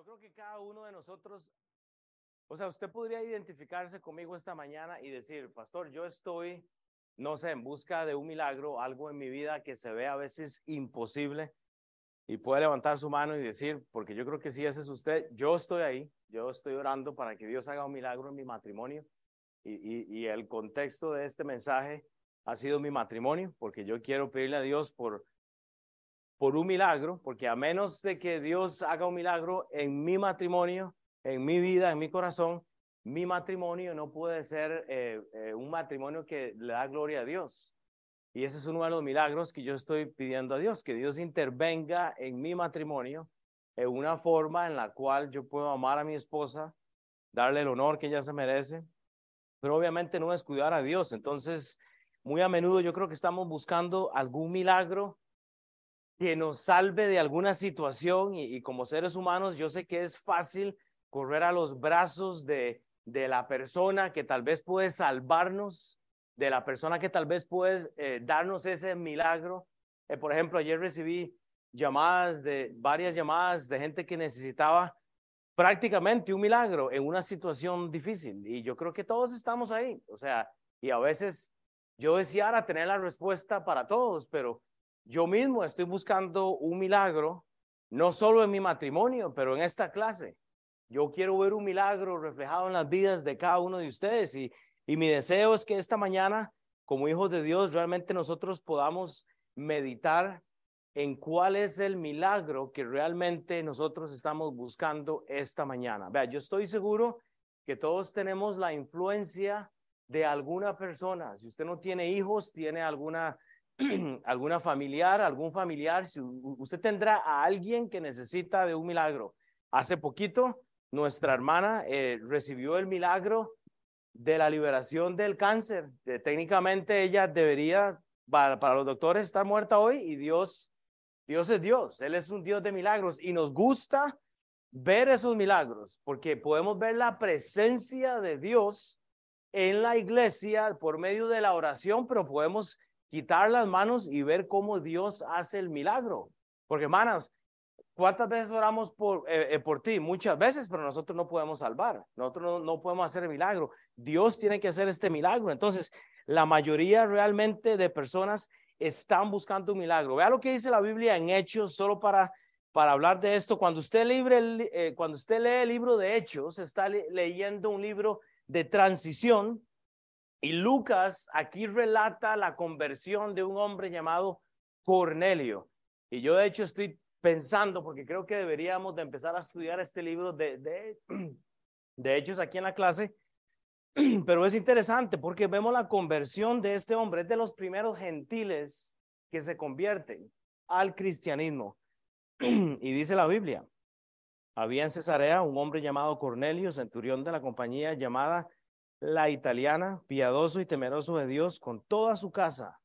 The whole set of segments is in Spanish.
Yo creo que cada uno de nosotros, o sea, usted podría identificarse conmigo esta mañana y decir, pastor, yo estoy, no sé, en busca de un milagro, algo en mi vida que se ve a veces imposible. Y puede levantar su mano y decir, porque yo creo que si ese es usted, yo estoy ahí, yo estoy orando para que Dios haga un milagro en mi matrimonio. Y, el contexto de este mensaje ha sido mi matrimonio, porque yo quiero pedirle a Dios por por un milagro, porque a menos de que Dios haga un milagro en mi matrimonio, en mi vida, en mi corazón, mi matrimonio no puede ser eh, eh, un matrimonio que le da gloria a Dios. Y ese es uno de los milagros que yo estoy pidiendo a Dios, que Dios intervenga en mi matrimonio en una forma en la cual yo puedo amar a mi esposa, darle el honor que ella se merece, pero obviamente no descuidar a Dios. Entonces, muy a menudo yo creo que estamos buscando algún milagro que nos salve de alguna situación y, como seres humanos yo sé que es fácil correr a los brazos de, de la persona que tal vez puede salvarnos, de la persona que tal vez puede eh, darnos ese milagro. Eh, por ejemplo, ayer recibí llamadas de varias llamadas de gente que necesitaba prácticamente un milagro en una situación difícil y yo creo que todos estamos ahí, o sea, y a veces yo deseara tener la respuesta para todos, pero yo mismo estoy buscando un milagro, no solo en mi matrimonio, pero en esta clase. Yo quiero ver un milagro reflejado en las vidas de cada uno de ustedes y, y mi deseo es que esta mañana, como hijos de Dios, realmente nosotros podamos meditar en cuál es el milagro que realmente nosotros estamos buscando esta mañana. Vea, yo estoy seguro que todos tenemos la influencia de alguna persona. Si usted no tiene hijos, tiene alguna alguna familiar, algún familiar, si usted tendrá a alguien que necesita de un milagro. Hace poquito, nuestra hermana eh, recibió el milagro de la liberación del cáncer. técnicamente ella debería, para, para, los doctores, estar muerta hoy y Dios, Dios es Dios, Él es un Dios de milagros y nos gusta ver esos milagros porque podemos ver la presencia de Dios en la iglesia por medio de la oración, pero podemos quitar las manos y ver cómo Dios hace el milagro. Porque, hermanos, ¿cuántas veces oramos por, eh, eh, por ti? Muchas veces, pero nosotros no podemos salvar. Nosotros no, no podemos hacer el milagro. Dios tiene que hacer este milagro. Entonces, la mayoría realmente de personas están buscando un milagro. Vea lo que dice la Biblia en Hechos, solo para, para hablar de esto. Cuando usted, libre, eh, cuando usted lee el libro de Hechos, está leyendo un libro de transición y Lucas aquí relata la conversión de un hombre llamado Cornelio. Y yo de hecho estoy pensando, porque creo que deberíamos de empezar a estudiar este libro de, de, de Hechos aquí en la clase, pero es interesante porque vemos la conversión de este hombre, es de los primeros gentiles que se convierten al cristianismo. Y dice la Biblia, había en Cesarea un hombre llamado Cornelio, centurión de la compañía llamada la italiana, piadoso y temeroso de Dios con toda su casa,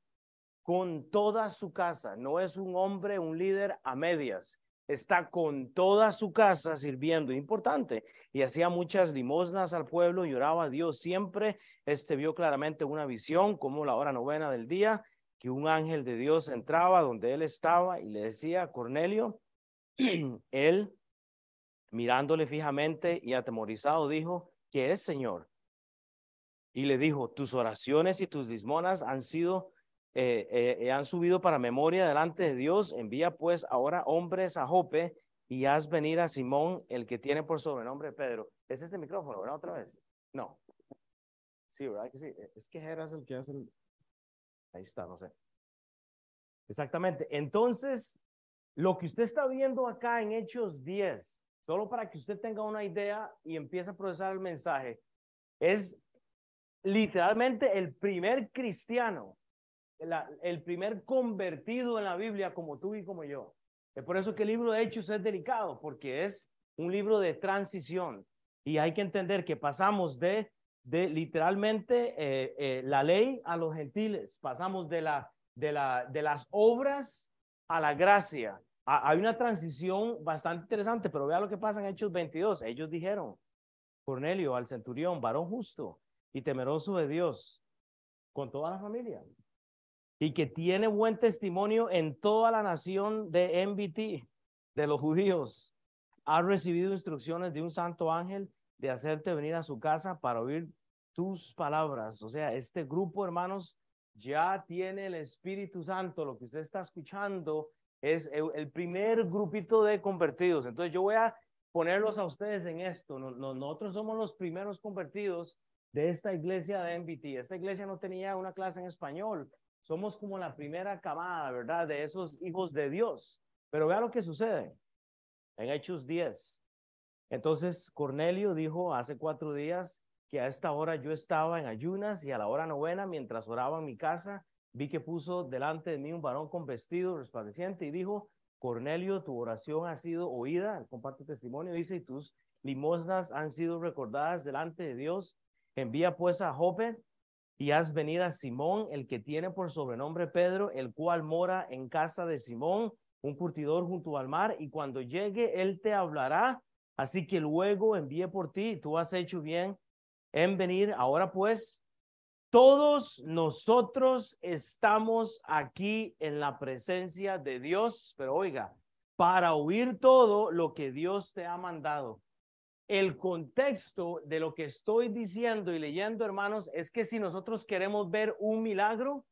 con toda su casa. No es un hombre, un líder a medias. Está con toda su casa sirviendo, importante. Y hacía muchas limosnas al pueblo y oraba a Dios. Siempre este vio claramente una visión, como la hora novena del día, que un ángel de Dios entraba donde él estaba y le decía, Cornelio, él, mirándole fijamente y atemorizado, dijo, ¿qué es, Señor? Y le dijo, tus oraciones y tus lismonas han sido, eh, eh, eh, han subido para memoria delante de Dios, envía pues ahora hombres a Jope y haz venir a Simón, el que tiene por sobrenombre Pedro. ¿Es este micrófono, verdad? Otra vez. No. Sí, ¿verdad que sí? Es que Geras el que hace el... Ahí está, no sé. Exactamente. Entonces, lo que usted está viendo acá en Hechos 10, solo para que usted tenga una idea y empiece a procesar el mensaje, es literalmente el primer cristiano, el primer convertido en la Biblia como tú y como yo. Es por eso que el libro de Hechos es delicado, porque es un libro de transición. Y hay que entender que pasamos de, de literalmente eh, eh, la ley a los gentiles, pasamos de, la, de, la, de las obras a la gracia. hay una transición bastante interesante, pero vea lo que pasa en Hechos 22. Ellos dijeron, Cornelio al centurión, varón justo, y temeroso de Dios con toda la familia y que tiene buen testimonio en toda la nación de MBT, de los judíos. ha recibido instrucciones de un santo ángel de hacerte venir a su casa para oír tus palabras. O sea, este grupo, hermanos, ya tiene el Espíritu Santo. Lo que usted está escuchando es el, primer grupito de convertidos. Entonces yo voy a ponerlos a ustedes en esto. nosotros somos los primeros convertidos de esta iglesia de MBT. Esta iglesia no tenía una clase en español. Somos como la primera camada, ¿verdad? De esos hijos de Dios. Pero vea lo que sucede en Hechos 10. Entonces Cornelio dijo hace cuatro días que a esta hora yo estaba en ayunas y a la hora novena, mientras oraba en mi casa, vi que puso delante de mí un varón con vestido resplandeciente y dijo, Cornelio, tu oración ha sido oída, comparte testimonio, dice, y tus limosnas han sido recordadas delante de Dios. Envía pues a Jope y haz venir a Simón, el que tiene por sobrenombre Pedro, el cual mora en casa de Simón, un curtidor junto al mar, y cuando llegue, él te hablará. Así que luego envíe por ti, tú has hecho bien en venir. Ahora pues, todos nosotros estamos aquí en la presencia de Dios, pero oiga, para oír todo lo que Dios te ha mandado. El contexto de lo que estoy diciendo y leyendo, hermanos, es que si nosotros queremos ver un milagro,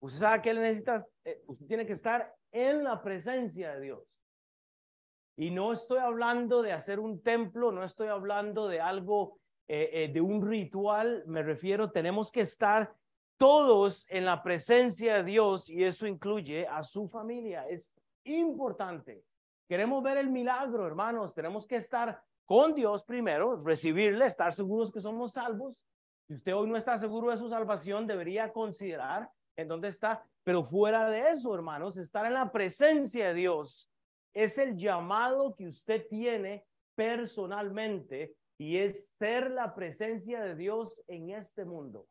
usted sabe que necesita, eh, usted tiene que estar en la presencia de Dios. Y no estoy hablando de hacer un templo, no estoy hablando de algo, eh, eh, de un ritual, me refiero, tenemos que estar todos en la presencia de Dios y eso incluye a su familia. Es importante. Queremos ver el milagro, hermanos, tenemos que estar con Dios primero, recibirle, estar seguros que somos salvos. Si usted hoy no está seguro de su salvación, debería considerar en dónde está. Pero fuera de eso, hermanos, estar en la presencia de Dios es el llamado que usted tiene personalmente y es ser la presencia de Dios en este mundo.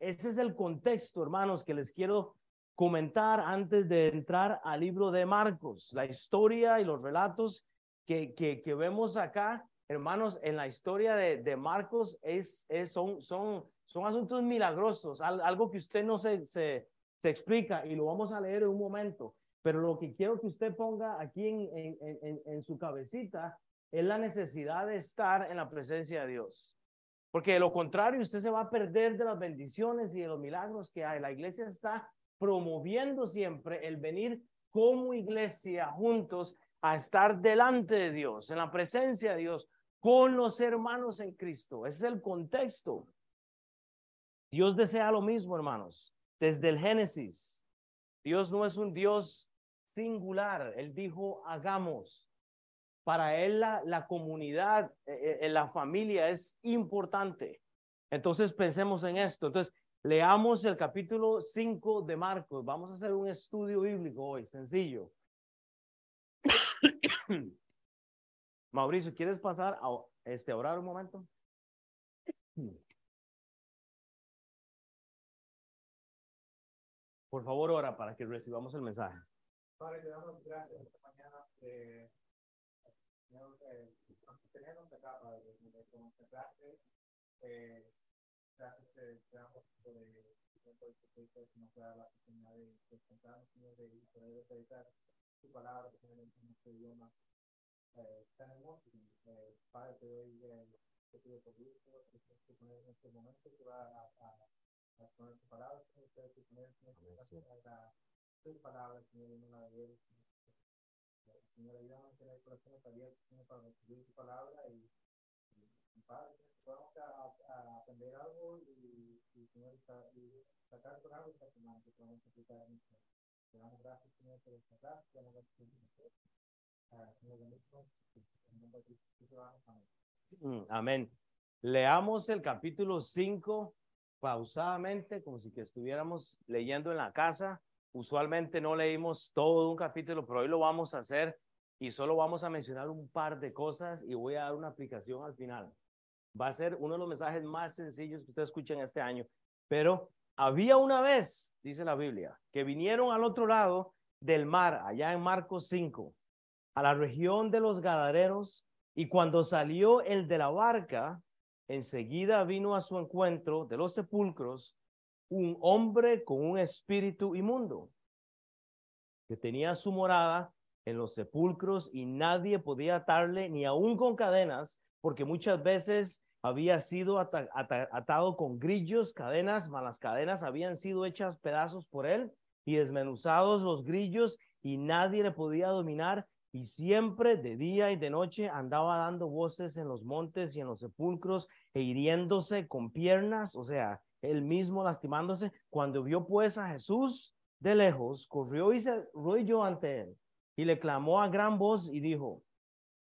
Ese es el contexto, hermanos, que les quiero comentar antes de entrar al libro de Marcos. La historia y los relatos que, que, vemos acá, hermanos, en la historia de, de Marcos es, es, son, son, son asuntos milagrosos, algo que usted no se, se, se explica y lo vamos a leer en un momento. Pero lo que quiero que usted ponga aquí en, en, en, su cabecita es la necesidad de estar en la presencia de Dios. Porque de lo contrario, usted se va a perder de las bendiciones y de los milagros que hay. La iglesia está promoviendo siempre el venir como iglesia juntos a estar delante de Dios, en la presencia de Dios, con los hermanos en Cristo. Es el contexto. Dios desea lo mismo, hermanos, desde el Génesis. Dios no es un Dios singular. Él dijo, hagamos. Para él la, la comunidad, eh, eh, la familia es importante. Entonces pensemos en esto. Entonces, leamos el capítulo 5 de Marcos. Vamos a hacer un estudio bíblico hoy, sencillo. Mauricio, ¿quieres pasar a este, orar un momento? Por favor, ora para que recibamos el mensaje. Te damos gracias esta mañana. Eh, eh, de. Eh, gracias, por el tiempo que nos la oportunidad de presentarnos, de poder palabra, en idioma. Eh, tan hermoso, eh, Padre, te doy eh, te pido por gusto, que poner en este momento que va a, a, a poner tu palabra, Señor, que poner en este momento a tus palabras, Señor, en una de ellas. Señor, ayúdanos a tener el corazón abierto, Señor, para recibir tu palabra y, y, y Padre, podamos a, a, aprender algo y, y Señor, y sacar por algo esta semana que podamos aplicar en Te damos gracias, Señor, por esta clase, te damos gracias, Señor, amén. Leamos el capítulo 5 pausadamente, como si estuviéramos leyendo en la casa. Usualmente no leímos todo un capítulo, pero hoy lo vamos a hacer y solo vamos a mencionar un par de cosas y voy a dar una aplicación al final. Va a ser uno de los mensajes más sencillos que ustedes escuchen este año. Pero había una vez, dice la Biblia, que vinieron al otro lado del mar, allá en Marcos 5, a la región de los Gadareros, y cuando salió el de la barca, enseguida vino a su encuentro de los sepulcros un hombre con un espíritu inmundo, que tenía su morada en los sepulcros y nadie podía atarle ni aún con cadenas, porque muchas veces había sido ata- ata- atado con grillos, cadenas, mas las cadenas habían sido hechas pedazos por él y desmenuzados los grillos y nadie le podía dominar y siempre de día y de noche andaba dando voces en los montes y en los sepulcros e hiriéndose con piernas, o sea, él mismo lastimándose. Cuando vio pues a Jesús de lejos, corrió y se arrodilló ante él y le clamó a gran voz y dijo,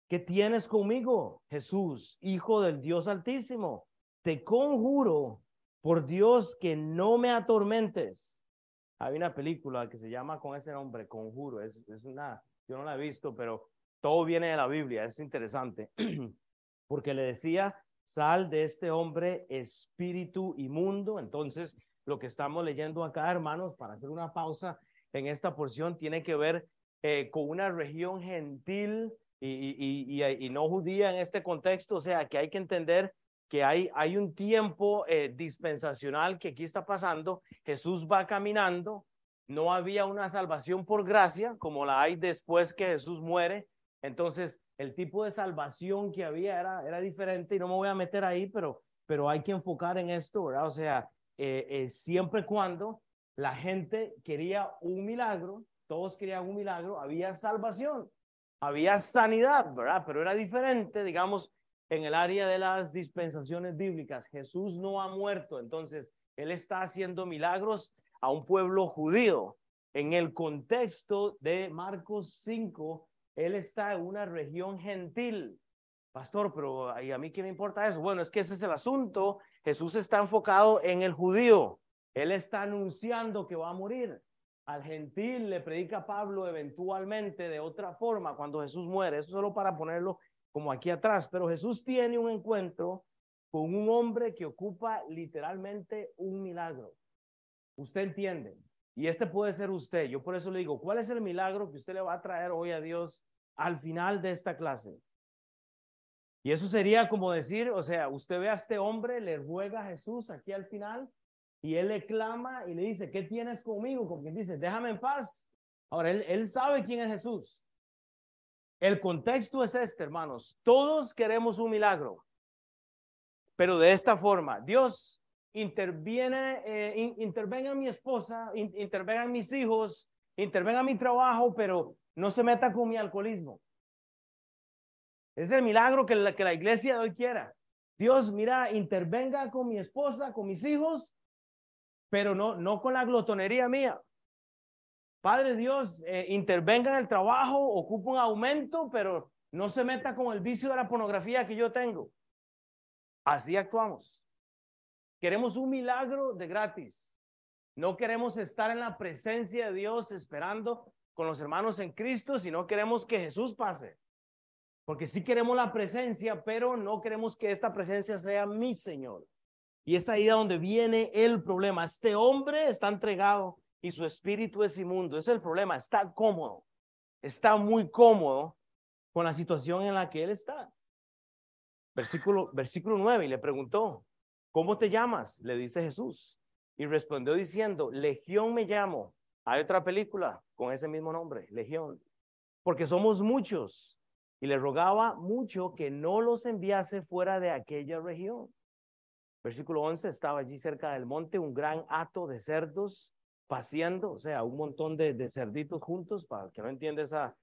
¿qué tienes conmigo, Jesús, Hijo del Dios Altísimo? Te conjuro por Dios que no me atormentes. Hay una película que se llama con ese nombre, Conjuro. Es, es una, yo no la he visto, pero todo viene de la Biblia. Es interesante. Porque le decía, sal de este hombre espíritu inmundo. Entonces, lo que estamos leyendo acá, hermanos, para hacer una pausa en esta porción, tiene que ver eh, con una región gentil y, y, y, y, no judía en este contexto. O sea, que hay que entender que hay, hay un tiempo eh, dispensacional que aquí está pasando. Jesús va caminando. No había una salvación por gracia como la hay después que Jesús muere. Entonces, el tipo de salvación que había era, era diferente y no me voy a meter ahí, pero, pero hay que enfocar en esto, ¿verdad? O sea, eh, eh, siempre cuando la gente quería un milagro, todos querían un milagro, había salvación, había sanidad, ¿verdad? Pero era diferente, digamos, en el área de las dispensaciones bíblicas. Jesús no ha muerto, entonces Él está haciendo milagros a un pueblo judío. En el contexto de Marcos 5, Él está en una región gentil. Pastor, pero ¿y a mí qué me importa eso? Bueno, es que ese es el asunto. Jesús está enfocado en el judío. Él está anunciando que va a morir. Al gentil le predica Pablo eventualmente de otra forma cuando Jesús muere. Eso solo para ponerlo como aquí atrás. Pero Jesús tiene un encuentro con un hombre que ocupa literalmente un milagro. Usted entiende. Y este puede ser usted. Yo por eso le digo, ¿cuál es el milagro que usted le va a traer hoy a Dios al final de esta clase? Y eso sería como decir, o sea, usted ve a este hombre, le ruega a Jesús aquí al final y él le clama y le dice, ¿qué tienes conmigo? Quien dice, déjame en paz. Ahora, él, él sabe quién es Jesús. El contexto es este, hermanos. Todos queremos un milagro, pero de esta forma, Dios interviene, eh, in, intervenga en mi esposa, in, intervenga en mis hijos, intervenga en mi trabajo, pero no se meta con mi alcoholismo. Es el milagro que la, que la iglesia de hoy quiera. Dios, mira, intervenga con mi esposa, con mis hijos, pero no, no con la glotonería mía. Padre Dios, eh, intervenga en el trabajo, ocupa un aumento, pero no se meta con el vicio de la pornografía que yo tengo. Así actuamos. Queremos un milagro de gratis. No queremos estar en la presencia de Dios esperando con los hermanos en Cristo, sino queremos que Jesús pase. Porque sí queremos la presencia, pero no queremos que esta presencia sea mi Señor. Y es ahí donde viene el problema. Este hombre está entregado y su espíritu es inmundo. Es el problema. Está cómodo. Está muy cómodo con la situación en la que él está. Versículo, versículo 9. Y le preguntó, ¿cómo te llamas? Le dice Jesús. Y respondió diciendo, Legión me llamo. Hay otra película con ese mismo nombre, Legión. Porque somos muchos. Y le rogaba mucho que no los enviase fuera de aquella región. Versículo 11, estaba allí cerca del monte un gran hato de cerdos paseando, o sea, un montón de, cerditos juntos, para el que no entiende esa,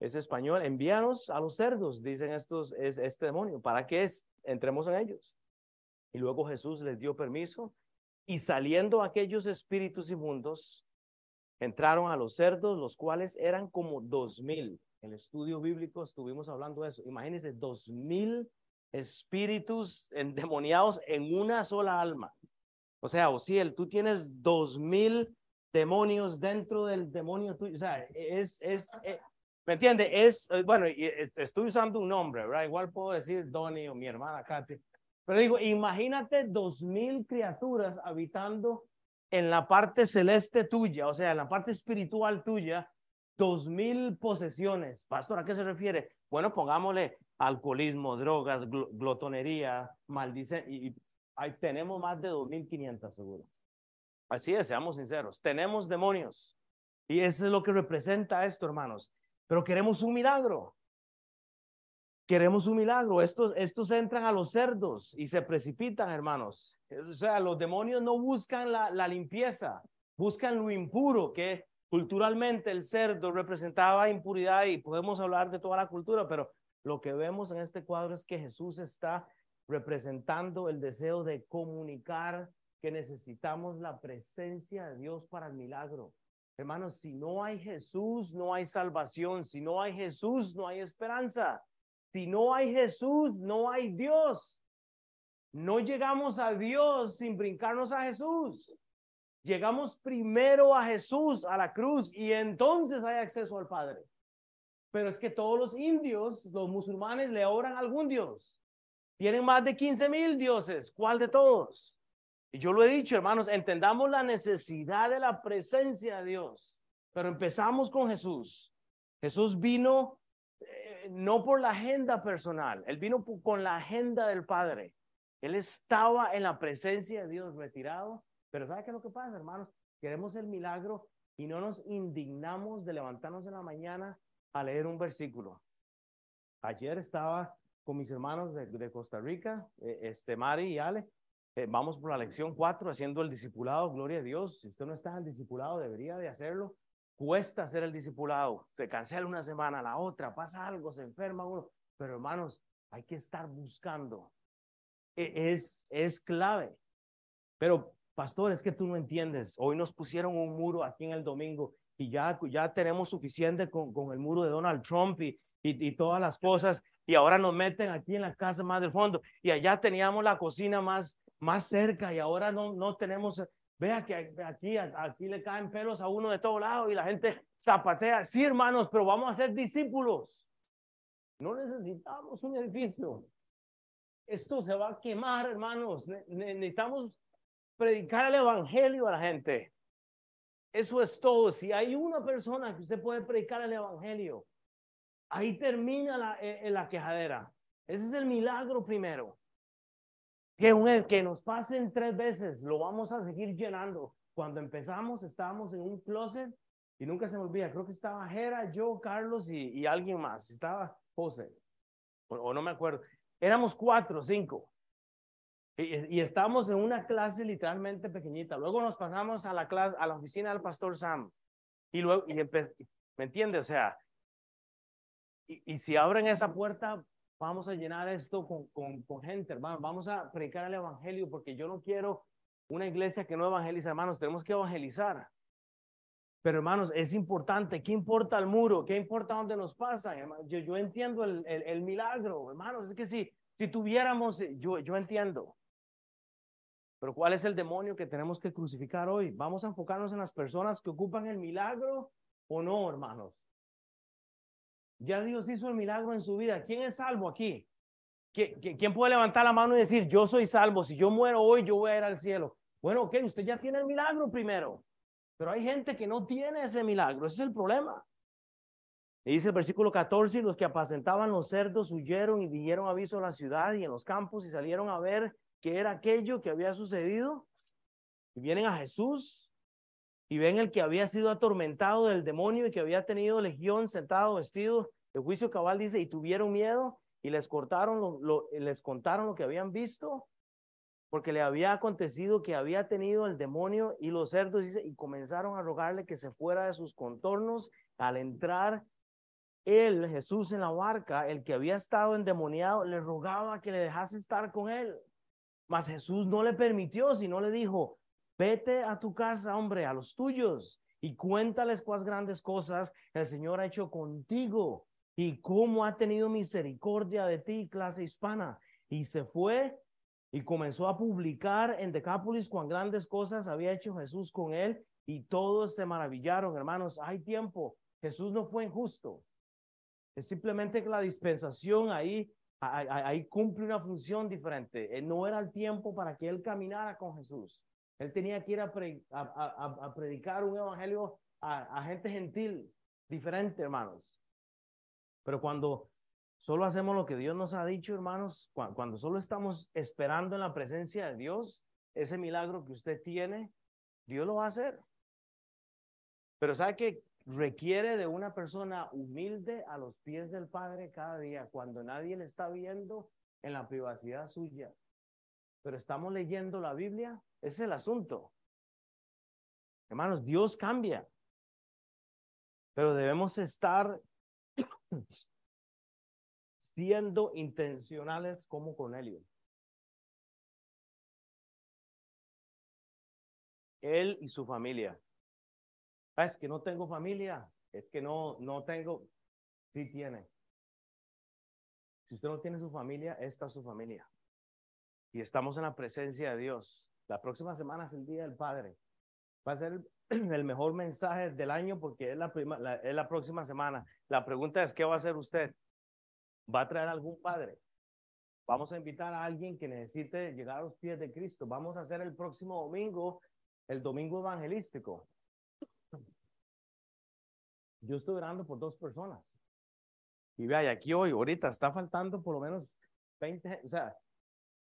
ese español, envíanos a los cerdos, dicen estos, es, este demonio, para que es, entremos en ellos. Y luego Jesús les dio permiso y saliendo aquellos espíritus inmundos, entraron a los cerdos, los cuales eran como dos mil. En el estudio bíblico estuvimos hablando de eso. Imagínense, dos mil espíritus endemoniados en una sola alma. O sea, Osiel, tú tienes dos mil demonios dentro del demonio tuyo. O sea, es, es, es ¿me entiende? Es, bueno, estoy usando un nombre, ¿verdad? Igual puedo decir Donnie o mi hermana Katy. Pero digo, imagínate dos mil criaturas habitando en la parte celeste tuya, o sea, en la parte espiritual tuya, dos mil posesiones. Pastor, ¿a qué se refiere? Bueno, pongámosle alcoholismo, drogas, gl glotonería, maldice y, y ahí tenemos más de 2.500 seguro. Así es, seamos sinceros. Tenemos demonios. Y eso es lo que representa esto, hermanos. pero queremos un milagro. Queremos un milagro. Estos, estos entran a los cerdos y se precipitan, hermanos. O sea, los demonios no buscan la, la limpieza, buscan lo impuro, que culturalmente el cerdo representaba impuridad y podemos hablar de toda la cultura, pero lo que vemos en este cuadro es que Jesús está representando el deseo de comunicar que necesitamos la presencia de Dios para el milagro. Hermanos, si no hay Jesús, no hay salvación. Si no hay Jesús, no hay esperanza. Si no hay Jesús, no hay Dios. No llegamos a Dios sin brincarnos a Jesús. Llegamos primero a Jesús, a la cruz, y entonces hay acceso al Padre. Pero es que todos los indios, los musulmanes, le oran algún Dios. Tienen más de 15 mil dioses. ¿Cuál de todos? Y yo lo he dicho, hermanos, entendamos la necesidad de la presencia de Dios. Pero empezamos con Jesús. Jesús vino eh, no por la agenda personal, él vino con la agenda del Padre. Él estaba en la presencia de Dios retirado. Pero ¿sabe qué es lo que pasa, hermanos? Queremos el milagro y no nos indignamos de levantarnos en la mañana a leer un versículo. Ayer estaba con mis hermanos de, Costa Rica, eh, este, Mari y Ale. Eh, vamos por la lección 4 haciendo el discipulado, gloria a Dios. Si usted no está en el discipulado, debería de hacerlo. Cuesta hacer el discipulado. Se cancela una semana, la otra, pasa algo, se enferma uno. Pero hermanos, hay que estar buscando. E, es, es clave. Pero, pastor, es que tú no entiendes. Hoy nos pusieron un muro aquí en el domingo y ya, ya tenemos suficiente con, con el muro de Donald Trump y, y, y todas las cosas y ahora nos meten aquí en la casa más del fondo y allá teníamos la cocina más, más cerca y ahora no, no tenemos, vea que aquí, aquí le caen pelos a uno de todos lados y la gente zapatea. Sí, hermanos, pero vamos a ser discípulos. No necesitamos un edificio. Esto se va a quemar, hermanos. necesitamos predicar el evangelio a la gente. Eso es todo. Si hay una persona que usted puede predicar el evangelio, Ahí termina la, eh, la quejadera. Ese es el milagro primero. Que, un, que nos pasen tres veces, lo vamos a seguir llenando. Cuando empezamos estábamos en un closet y nunca se me olvida, creo que estaba Jera, yo, Carlos y, alguien más. Estaba José, o, no me acuerdo. Éramos cuatro, cinco. Y, y estábamos en una clase literalmente pequeñita. Luego nos pasamos a la clase, a la oficina del pastor Sam. Y luego, y ¿me entiende? O sea, y, si abren esa puerta, vamos a llenar esto con, con, con gente, hermano. Vamos a predicar el evangelio porque yo no quiero una iglesia que no evangeliza, hermanos. Tenemos que evangelizar. Pero hermanos, es importante. ¿Qué importa el muro? ¿Qué importa dónde nos pasa? Yo, yo entiendo el, el, el, milagro, hermanos. Es que si, si tuviéramos, yo, yo entiendo. Pero ¿cuál es el demonio que tenemos que crucificar hoy? ¿Vamos a enfocarnos en las personas que ocupan el milagro o no, hermanos? Ya Dios hizo el milagro en su vida. ¿Quién es salvo aquí? ¿Quién puede levantar la mano y decir, yo soy salvo? Si yo muero hoy, yo voy a ir al cielo. Bueno, ok, usted ya tiene el milagro primero. Pero hay gente que no tiene ese milagro. Ese es el problema. Y dice el versículo 14, los que apacentaban los cerdos huyeron y dieron aviso a la ciudad y en los campos y salieron a ver qué era aquello que había sucedido. Y vienen a Jesús y ven el que había sido atormentado del demonio y que había tenido legión sentado vestido de juicio cabal dice y tuvieron miedo y les cortaron lo, les contaron lo que habían visto porque le había acontecido que había tenido el demonio y los cerdos dice y comenzaron a rogarle que se fuera de sus contornos. Al entrar él Jesús en la barca el que había estado endemoniado le rogaba que le dejase estar con él. Mas Jesús no le permitió sino le dijo Vete a tu casa, hombre, a los tuyos, y cuéntales cuáles grandes cosas el Señor ha hecho contigo y cómo ha tenido misericordia de ti, clase hispana. Y se fue y comenzó a publicar en Decápolis cuán grandes cosas había hecho Jesús con él y todos se maravillaron, hermanos. Hay tiempo. Jesús no fue injusto. Es simplemente que la dispensación ahí, ahí, ahí cumple una función diferente. Eh, no era el tiempo para que él caminara con Jesús. Él tenía que ir a, predicar un evangelio a, gente gentil, diferente, hermanos. Pero cuando solo hacemos lo que Dios nos ha dicho, hermanos, cuando, solo estamos esperando en la presencia de Dios, ese milagro que usted tiene, Dios lo va a hacer. Pero sabe que requiere de una persona humilde a los pies del Padre cada día, cuando nadie le está viendo en la privacidad suya. Pero estamos leyendo la Biblia, es el asunto. Hermanos, Dios cambia, pero debemos estar siendo intencionales como Cornelio. Él y su familia. Ah, es que no tengo familia, es que no, no tengo, sí tiene. Si usted no tiene su familia, esta es su familia. Y estamos en la presencia de Dios. La próxima semana es el Día del Padre. Va a ser el mejor mensaje del año porque es la, es la próxima semana. La pregunta es, ¿qué va a hacer usted? ¿Va a traer algún padre? Vamos a invitar a alguien que necesite llegar a los pies de Cristo. Vamos a hacer el próximo domingo, el domingo evangelístico. Yo estoy orando por dos personas. Y vea, aquí hoy, ahorita está faltando por lo menos 20, o sea,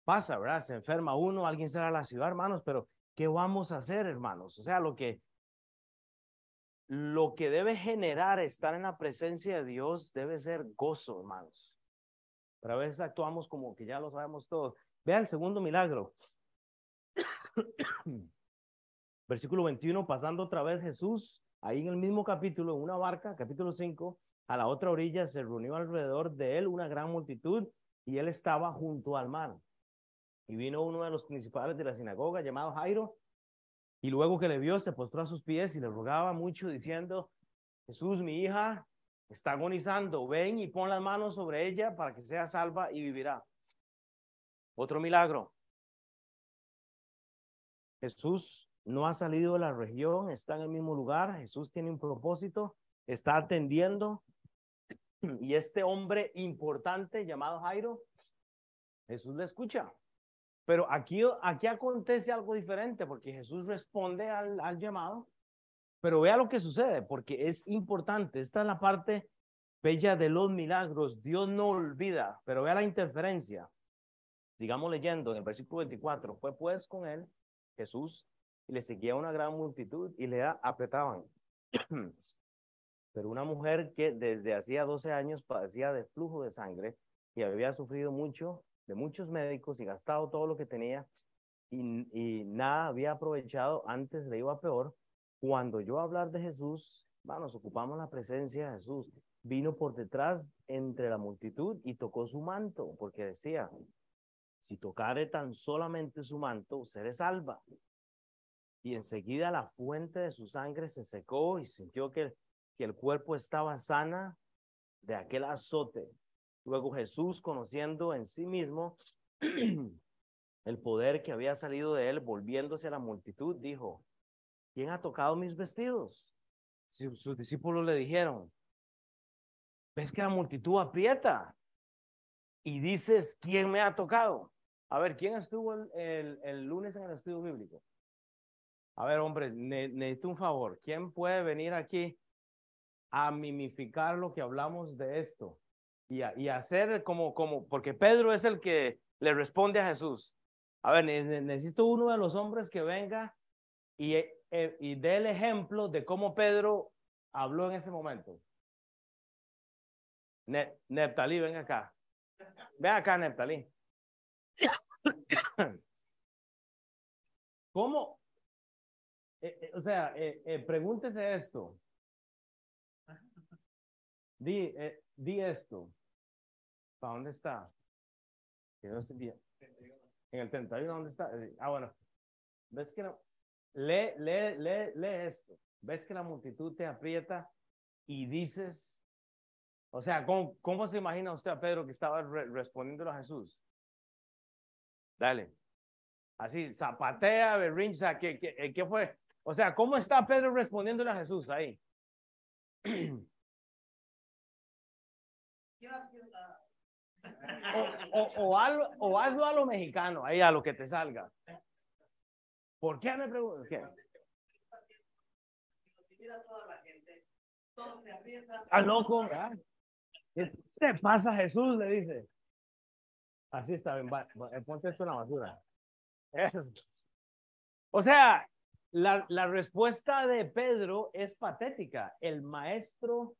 pasa, ¿verdad? Se enferma uno, alguien sale a la ciudad, hermanos, pero ¿qué vamos a hacer, hermanos? O sea, lo que lo que debe generar estar en la presencia de Dios debe ser gozo, hermanos. Pero a veces actuamos como que ya lo sabemos todo. Vea el segundo milagro. Versículo 21, pasando otra vez Jesús Ahí en el mismo capítulo, en una barca, capítulo 5, a la otra orilla se reunió alrededor de él una gran multitud y él estaba junto al mar. Y vino uno de los principales de la sinagoga llamado Jairo y luego que le vio se postró a sus pies y le rogaba mucho diciendo, Jesús, mi hija está agonizando, ven y pon las manos sobre ella para que sea salva y vivirá. Otro milagro. Jesús no ha salido de la región, está en el mismo lugar, Jesús tiene un propósito, está atendiendo. Y este hombre importante llamado Jairo, Jesús le escucha. Pero aquí, aquí acontece algo diferente porque Jesús responde al, al llamado. Pero vea lo que sucede, porque es importante. Esta es la parte bella de los milagros. Dios no olvida, pero vea la interferencia. Sigamos leyendo en el versículo 24. Fue pues con él Jesús y le seguía una gran multitud y le apretaban. Pero una mujer que desde hacía 12 años padecía de flujo de sangre y había sufrido mucho de muchos médicos y gastado todo lo que tenía y, nada había aprovechado, antes le iba peor. Cuando yo hablar de Jesús, nos ocupamos la presencia de Jesús. Vino por detrás entre la multitud y tocó su manto, porque decía, si tocare tan solamente su manto, seré salva y enseguida la fuente de su sangre se secó y sintió que, que el cuerpo estaba sana de aquel azote. Luego Jesús, conociendo en sí mismo el poder que había salido de él, volviéndose a la multitud, dijo, ¿quién ha tocado mis vestidos? Sus, discípulos le dijeron, ves que la multitud aprieta y dices, ¿quién me ha tocado? A ver, ¿quién estuvo el, el lunes en el estudio bíblico? A ver, hombre, necesito un favor. ¿Quién puede venir aquí a mimificar lo que hablamos de esto? Y, hacer como, como, porque Pedro es el que le responde a Jesús. A ver, necesito uno de los hombres que venga y, eh, y dé el ejemplo de cómo Pedro habló en ese momento. Ne Neptalí, ven acá. Ven acá, Neptalí. ¿Cómo, eh, eh, o sea, eh, pregúntese esto. Di, di esto. ¿Para dónde está? En el 31, ¿dónde está? Ah, bueno. ¿Ves que no? Lee, lee, lee, lee esto. ¿Ves que la multitud te aprieta y dices, o sea, ¿cómo, cómo se imagina usted a Pedro que estaba respondiendo a Jesús? Dale. Así, zapatea, berrincha, ¿qué, qué, ¿qué fue? O sea, ¿cómo está Pedro respondiéndole a Jesús ahí? o, o, hazlo a lo mexicano, ahí a lo que te salga. ¿Por qué me preguntas? ¿Qué? Está loco, ¿Qué te pasa, Jesús? Le dice. Así está bien, ponte esto en la basura. O sea, la, la respuesta de Pedro es patética. El maestro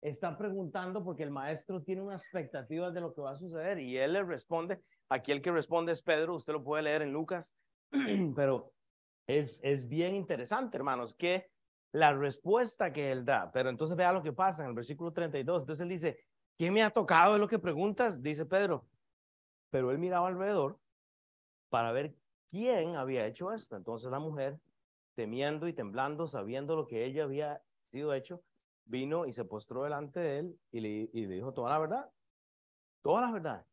está preguntando porque el maestro tiene una expectativa de lo que va a suceder y él le responde. Aquí el que responde es Pedro, usted lo puede leer en Lucas, pero es, es bien interesante, hermanos, que la respuesta que él da. Pero entonces vea lo que pasa en el versículo 32. Entonces él dice, ¿quién me ha tocado? Es lo que preguntas, dice Pedro. Pero él miraba alrededor para ver quién había hecho esto. Entonces la mujer, temiendo y temblando, sabiendo lo que ella había sido hecho, vino y se postró delante de él y le, dijo toda la verdad, toda la verdad.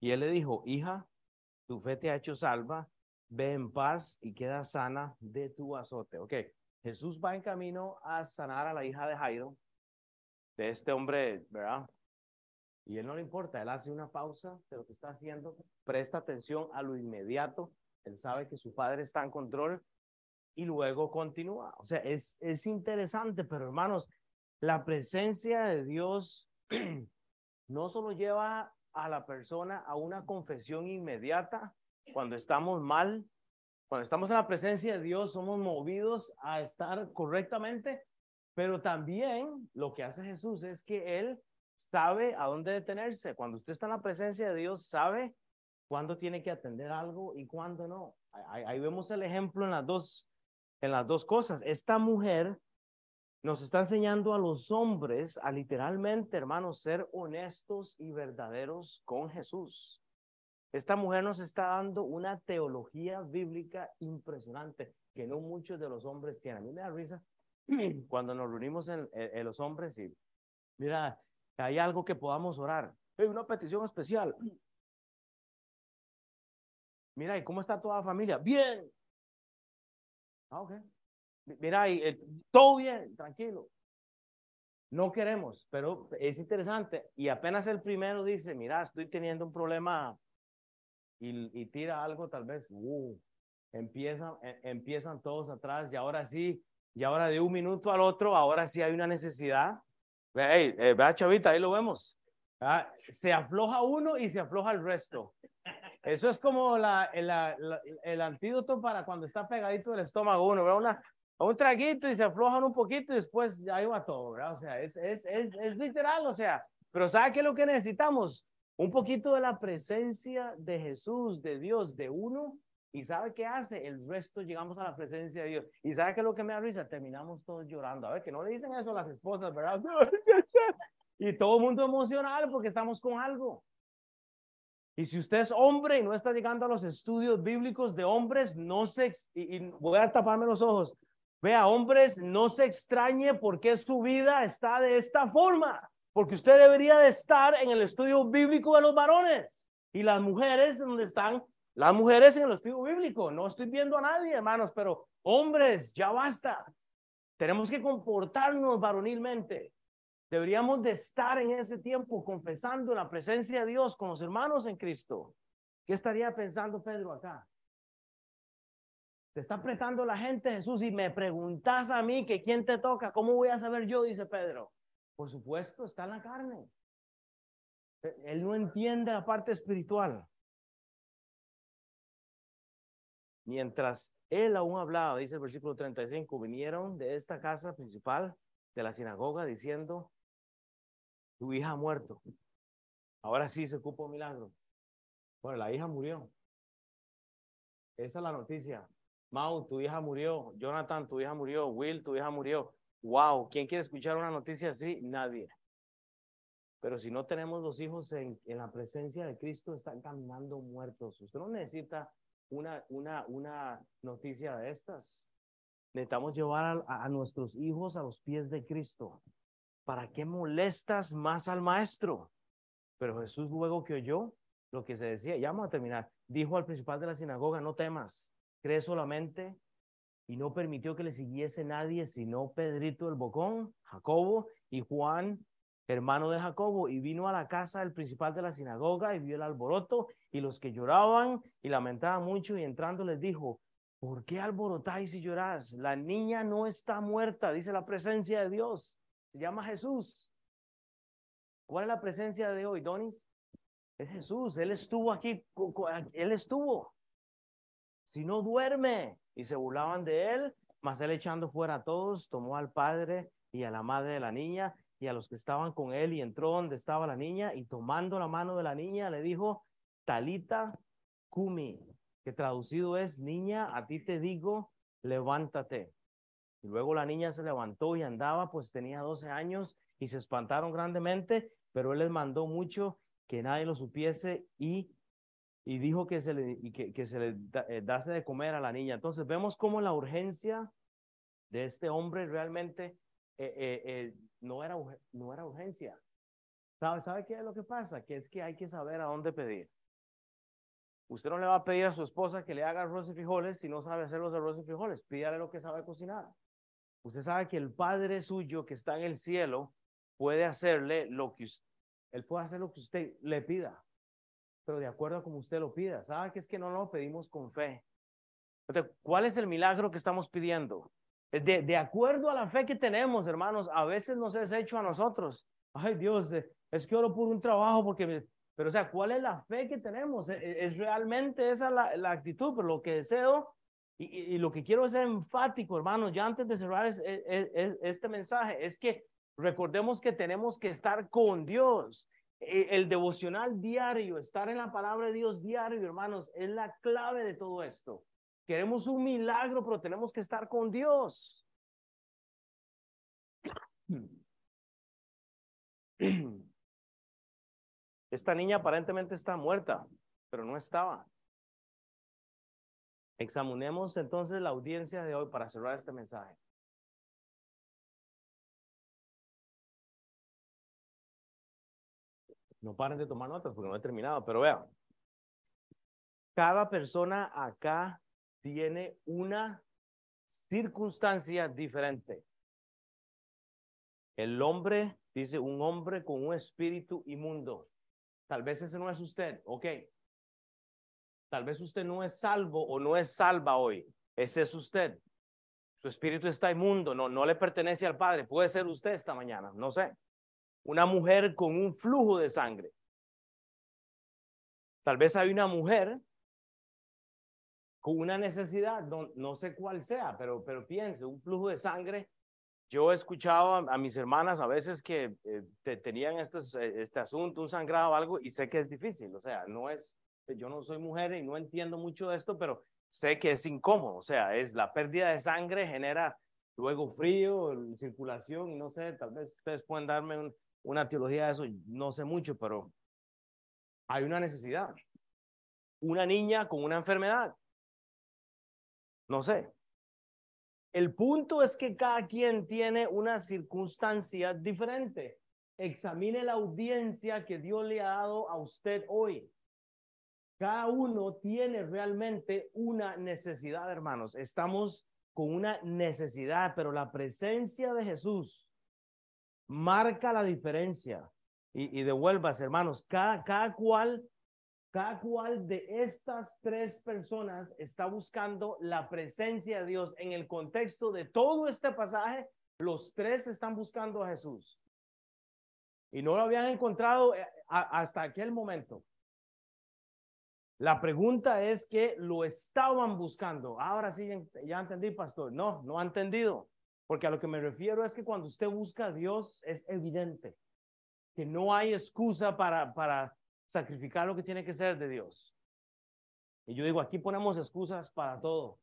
Y él le dijo, hija, tu fe te ha hecho salva, ve en paz y queda sana de tu azote. Ok, Jesús va en camino a sanar a la hija de Jairo, de este hombre, ¿verdad? Y él no le importa, él hace una pausa de lo que está haciendo, presta atención a lo inmediato, él sabe que su padre está en control y luego continúa. O sea, es, es interesante, pero hermanos, la presencia de Dios no solo lleva a la persona a una confesión inmediata cuando estamos mal, cuando estamos en la presencia de Dios somos movidos a estar correctamente, pero también lo que hace Jesús es que Él sabe a dónde detenerse. Cuando usted está en la presencia de Dios, sabe cuándo tiene que atender algo y cuándo no. Ahí, ahí vemos el ejemplo en las dos en las dos cosas. Esta mujer nos está enseñando a los hombres a literalmente, hermanos, ser honestos y verdaderos con Jesús. Esta mujer nos está dando una teología bíblica impresionante que no muchos de los hombres tienen. A mí me da risa cuando nos reunimos en, en los hombres y, mira, hay algo que podamos orar. Hay una petición especial. Mira, ¿y cómo está toda la familia? Bien. Ah, ok. Mira, y, eh, todo bien, tranquilo. No queremos, pero es interesante. Y apenas el primero dice, mira, estoy teniendo un problema y, y tira algo, tal vez, uh, empiezan, e, empiezan todos atrás y ahora sí, y ahora de un minuto al otro, ahora sí hay una necesidad. Hey, eh, vea, chavita, ahí lo vemos. Ah, se afloja uno y se afloja el resto. Eso es como la, el antídoto para cuando está pegadito del estómago uno, ¿verdad? Una, un traguito y se aflojan un poquito y después ya iba todo, ¿verdad? O sea, es, es, es, es literal, o sea, pero ¿sabe qué es lo que necesitamos? Un poquito de la presencia de Jesús, de Dios, de uno, y ¿sabe qué hace? El resto llegamos a la presencia de Dios. ¿Y sabe qué es lo que me avisa? Terminamos todos llorando. A ver, que no le dicen eso a las esposas, ¿verdad? y todo el mundo emocional porque estamos con algo. Y si usted es hombre y no está llegando a los estudios bíblicos de hombres, no se, y, voy a taparme los ojos, vea, hombres, no se extrañe porque su vida está de esta forma, porque usted debería de estar en el estudio bíblico de los varones y las mujeres donde están las mujeres en el estudio bíblico. No estoy viendo a nadie, hermanos, pero hombres, ya basta. Tenemos que comportarnos varonilmente. Deberíamos de estar en ese tiempo confesando la presencia de Dios con los hermanos en Cristo. ¿Qué estaría pensando Pedro acá? Te está apretando la gente, Jesús, y me preguntas a mí que quién te toca, ¿cómo voy a saber yo? Dice Pedro. Por supuesto, está en la carne. Él no entiende la parte espiritual. Mientras él aún hablaba, dice el versículo 35, vinieron de esta casa principal de la sinagoga diciendo, tu hija muerto. Ahora sí se ocupa un milagro. Bueno, la hija murió. Esa es la noticia. Mau, tu hija murió. Jonathan, tu hija murió. Will, tu hija murió. Wow, ¿quién quiere escuchar una noticia así? Nadie. Pero si no tenemos los hijos en, en la presencia de Cristo, están caminando muertos. Usted no necesita una, una, una noticia de estas. Necesitamos llevar a, a nuestros hijos a los pies de Cristo. ¿Para qué molestas más al maestro? Pero Jesús luego que oyó lo que se decía, ya vamos a terminar, dijo al principal de la sinagoga, no temas, cree solamente y no permitió que le siguiese nadie sino Pedrito el Bocón, Jacobo y Juan, hermano de Jacobo, y vino a la casa del principal de la sinagoga y vio el alboroto y los que lloraban y lamentaban mucho y entrando les dijo, ¿por qué alborotáis y lloráis? La niña no está muerta, dice la presencia de Dios, se llama Jesús. ¿Cuál es la presencia de hoy, Donis? Es Jesús. Él estuvo aquí. Él estuvo. si no duerme. Y se burlaban de él, mas él echando fuera a todos, tomó al padre y a la madre de la niña y a los que estaban con él y entró donde estaba la niña y tomando la mano de la niña le dijo, Talita Kumi, que traducido es, niña, a ti te digo, levántate. Y luego la niña se levantó y andaba, pues tenía 12 años y se espantaron grandemente, pero él les mandó mucho que nadie lo supiese y, y dijo que se le, que se le eh, dase de comer a la niña. Entonces vemos cómo la urgencia de este hombre realmente eh, eh, no, era, no era urgencia. ¿Sabe, ¿Sabe qué es lo que pasa? Que es que hay que saber a dónde pedir. Usted no le va a pedir a su esposa que le haga arroz y frijoles si no sabe hacer los arroz y frijoles. Pídale lo que sabe cocinar. Usted sabe que el Padre suyo que está en el cielo puede hacerle lo que usted, él puede hacer lo que usted le pida, pero de acuerdo a como usted lo pida. ¿Sabe que es que no lo pedimos con fe? ¿Cuál es el milagro que estamos pidiendo? De, de acuerdo a la fe que tenemos, hermanos, a veces nos es hecho a nosotros. Ay Dios, eh, es que oro por un trabajo porque pero, o sea, ¿cuál es la fe que tenemos? ¿E-, e-, ¿Es, realmente esa la, la, actitud? Pero lo que deseo y, lo que quiero ser enfático, hermanos, ya antes de cerrar es, es, este mensaje, es que recordemos que tenemos que estar con Dios. E-, el devocional diario, estar en la palabra de Dios diario, hermanos, es la clave de todo esto. Queremos un milagro, pero tenemos que estar con Dios. Esta niña aparentemente está muerta, pero no estaba. Examinemos entonces la audiencia de hoy para cerrar este mensaje. No paren de tomar notas porque no he terminado, pero vean. Cada persona acá tiene una circunstancia diferente. El hombre, dice, un hombre con un espíritu inmundo. Tal vez ese no es usted, ok. Tal vez usted no es salvo o no es salva hoy. Ese es usted. Su espíritu está inmundo, no, no le pertenece al Padre. Puede ser usted esta mañana, no sé. Una mujer con un flujo de sangre. Tal vez hay una mujer con una necesidad, no, no sé cuál sea, pero, pero piense, un flujo de sangre yo he escuchado a, mis hermanas a veces que eh, tenían estos, eh, este asunto, un sangrado o algo, y sé que es difícil, o sea, no es, yo no soy mujer y no entiendo mucho de esto, pero sé que es incómodo, o sea, es la pérdida de sangre genera luego frío, circulación, y no sé, tal vez ustedes pueden darme una teología de eso, no sé mucho, pero hay una necesidad. Una niña con una enfermedad, no sé, el punto es que cada quien tiene una circunstancia diferente. Examine la audiencia que Dios le ha dado a usted hoy. Cada uno tiene realmente una necesidad, hermanos. Estamos con una necesidad, pero la presencia de Jesús marca la diferencia. Y, y hermanos, cada, cada cual cada cual de estas tres personas está buscando la presencia de Dios. En el contexto de todo este pasaje, los tres están buscando a Jesús. Y no lo habían encontrado eh, hasta aquel momento. La pregunta es que lo estaban buscando. Ahora sí, ya entendí, pastor. No, no ha entendido. Porque a lo que me refiero es que cuando usted busca a Dios, es evidente que no hay excusa para, para sacrificar lo que tiene que ser de Dios. Y yo digo, aquí ponemos excusas para todo.